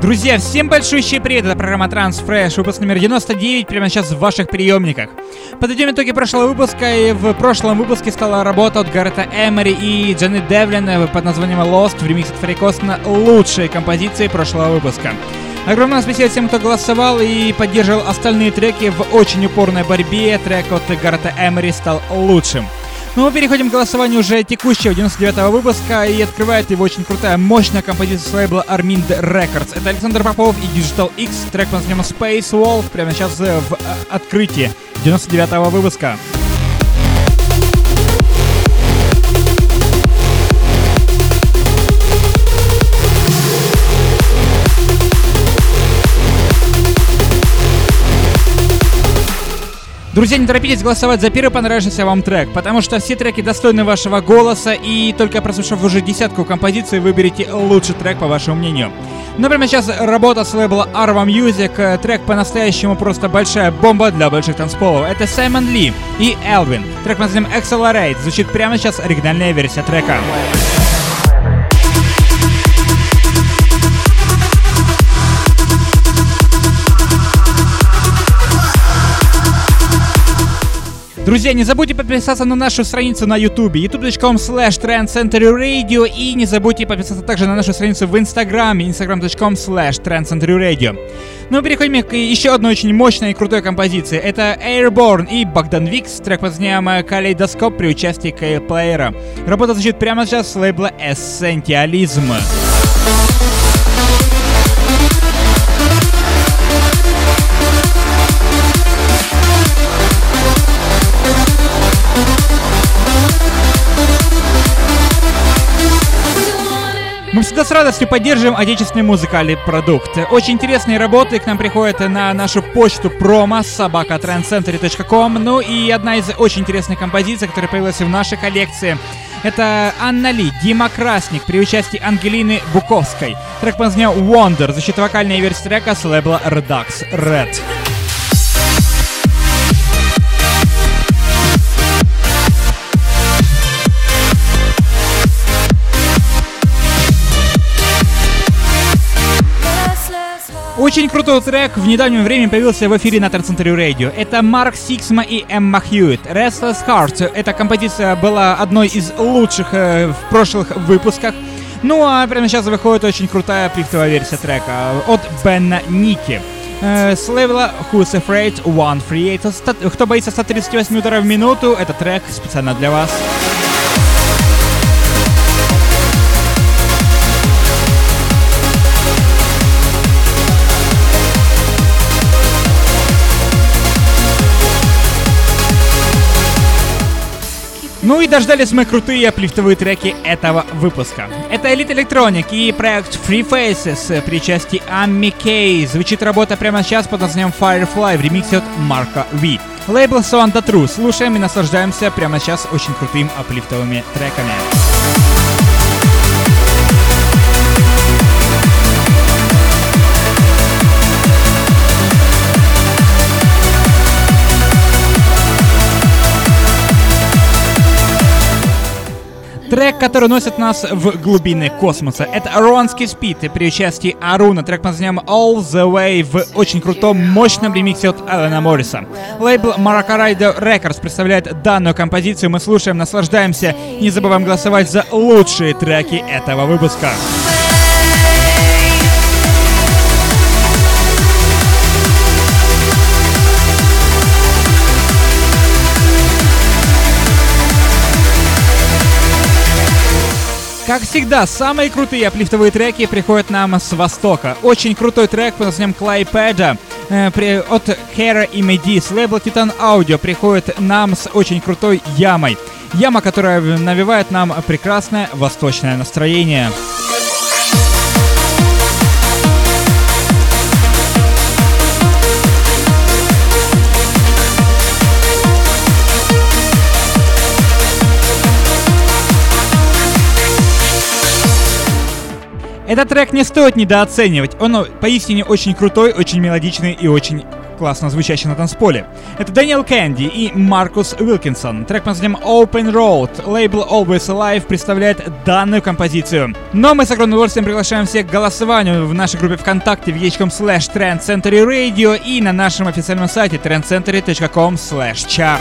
Друзья, всем большущий привет, это программа Transfresh, выпуск номер 99, прямо сейчас в ваших приемниках. Подведем итоги прошлого выпуска, и в прошлом выпуске стала работа от Гаррета Эмери и Дженни Девлин под названием Lost в ремиксе от Ферри лучшие композиции прошлого выпуска. Огромное спасибо всем, кто голосовал и поддерживал остальные треки в очень упорной борьбе. Трек от Гаррета Эмери стал лучшим. Ну, мы переходим к голосованию уже текущего 99-го выпуска, и открывает его очень крутая, мощная композиция с лейбла Armind Records. Это Александр Попов и Digital X, трек под названием Space Wolf, прямо сейчас в э, открытии 99-го выпуска. Друзья, не торопитесь голосовать за первый понравившийся вам трек, потому что все треки достойны вашего голоса, и только прослушав уже десятку композиций, выберите лучший трек по вашему мнению. Например, сейчас работа с лейбла Arva Music, трек по-настоящему просто большая бомба для больших танцполов. Это Саймон Ли и Элвин. Трек под названием Accelerate. Звучит прямо сейчас оригинальная версия трека. Друзья, не забудьте подписаться на нашу страницу на YouTube, youtube.com slash Radio и не забудьте подписаться также на нашу страницу в Инстаграме, instagram.com slash Radio. Ну, переходим к еще одной очень мощной и крутой композиции. Это Airborne и Богдан Викс, трек под названием Калейдоскоп при участии Кейплеера. Работа звучит прямо сейчас с лейбла Essentialism. Мы всегда с радостью поддерживаем отечественный музыкальный продукт. Очень интересные работы к нам приходят на нашу почту промо собакатрендцентре.ком. Ну и одна из очень интересных композиций, которая появилась в нашей коллекции, это Анна Ли, Дима Красник при участии Ангелины Буковской. Трек под названием Wonder, защит вокальная версия трека с лейбла Redux Red. Очень крутой трек в недавнем времени появился в эфире на Trance Century Radio. Это Марк Сиксма и Эмма Хьюитт. Restless Heart. Эта композиция была одной из лучших э, в прошлых выпусках. Ну а прямо сейчас выходит очень крутая uplift овая версия трека от Бена Ники. Э, с лейбла Who's Afraid Of 138. Кто боится 138 ударов в минуту, это трек специально для вас. Ну и дождались мы крутые аплифтовые треки этого выпуска. Это Elite Electronic и проект Free Faces при части Амми Кей. Звучит работа прямо сейчас под названием Firefly в ремиксе от Марка V. Лейбл Santa True. Слушаем и наслаждаемся прямо сейчас очень крутыми аплифтовыми треками. Который носит нас в глубины космоса. Это Аронский Спид при участии Аруна. Трек под названием All The Way в очень крутом, мощном ремиксе от Алана Морриса. Лейбл Maracarido Records представляет данную композицию. Мы слушаем, наслаждаемся. Не забываем голосовать за лучшие треки этого выпуска. Как всегда, самые крутые аплифтовые треки приходят нам с востока. Очень крутой трек под названием Клайпеда э, от Хера и Меди с лейбла Titan Audio приходит нам с очень крутой ямой. Яма, которая навевает нам прекрасное восточное настроение. Этот трек не стоит недооценивать. Он поистине очень крутой, очень мелодичный и очень классно звучащий на танцполе. Это Дэниел Кэнди и Маркус Уилкинсон. Трек под названием Open Road. Лейбл Always Alive представляет данную композицию. Но мы с огромным удовольствием приглашаем всех к голосованию в нашей группе ВКонтакте vh.com slash trendcentury и на нашем официальном сайте trendcentury.com slash chart.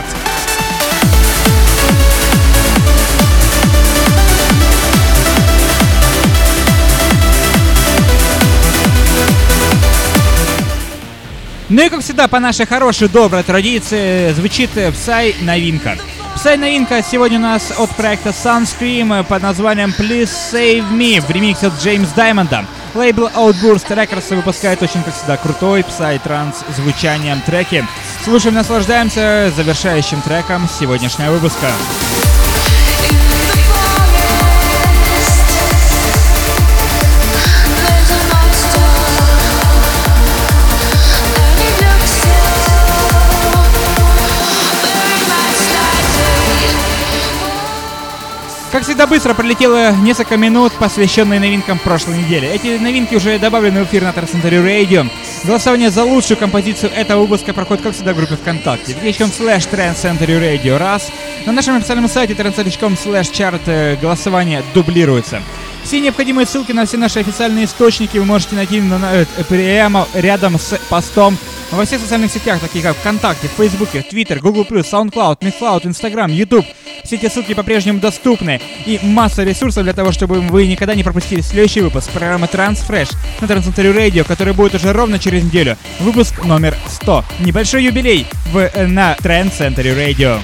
Ну и как всегда, по нашей хорошей, доброй традиции, звучит Psy новинка. Psy новинка сегодня у нас от проекта Sunscream под названием Please Save Me в ремиксе от Джеймс Даймонда. Лейбл Outburst Records выпускает очень, как всегда, крутой псай-транс звучанием треки. Слушаем, наслаждаемся завершающим треком сегодняшнего выпуска. Всегда, быстро пролетело несколько минут, посвященные новинкам прошлой недели. Эти новинки уже добавлены в эфир на Трансцентре Radio. Голосование за лучшую композицию этого выпуска проходит, как всегда, в группе ВКонтакте. www.com slash Trendcentury Radio раз. На нашем официальном сайте trendcentury.com slash chart э, голосование дублируется. Все необходимые ссылки на все наши официальные источники вы можете найти на, на, э, прямо рядом с постом во всех социальных сетях, таких как ВКонтакте, Фейсбуке, Твиттер, Google+, SoundCloud, Mixcloud, Instagram, YouTube. Все эти ссылки по-прежнему доступны. И масса ресурсов для того, чтобы вы никогда не пропустили следующий выпуск программы Transfresh на Трансцентре Radio, который будет уже ровно через неделю. Выпуск номер 100. Небольшой юбилей в, э, на Trend Center Radio.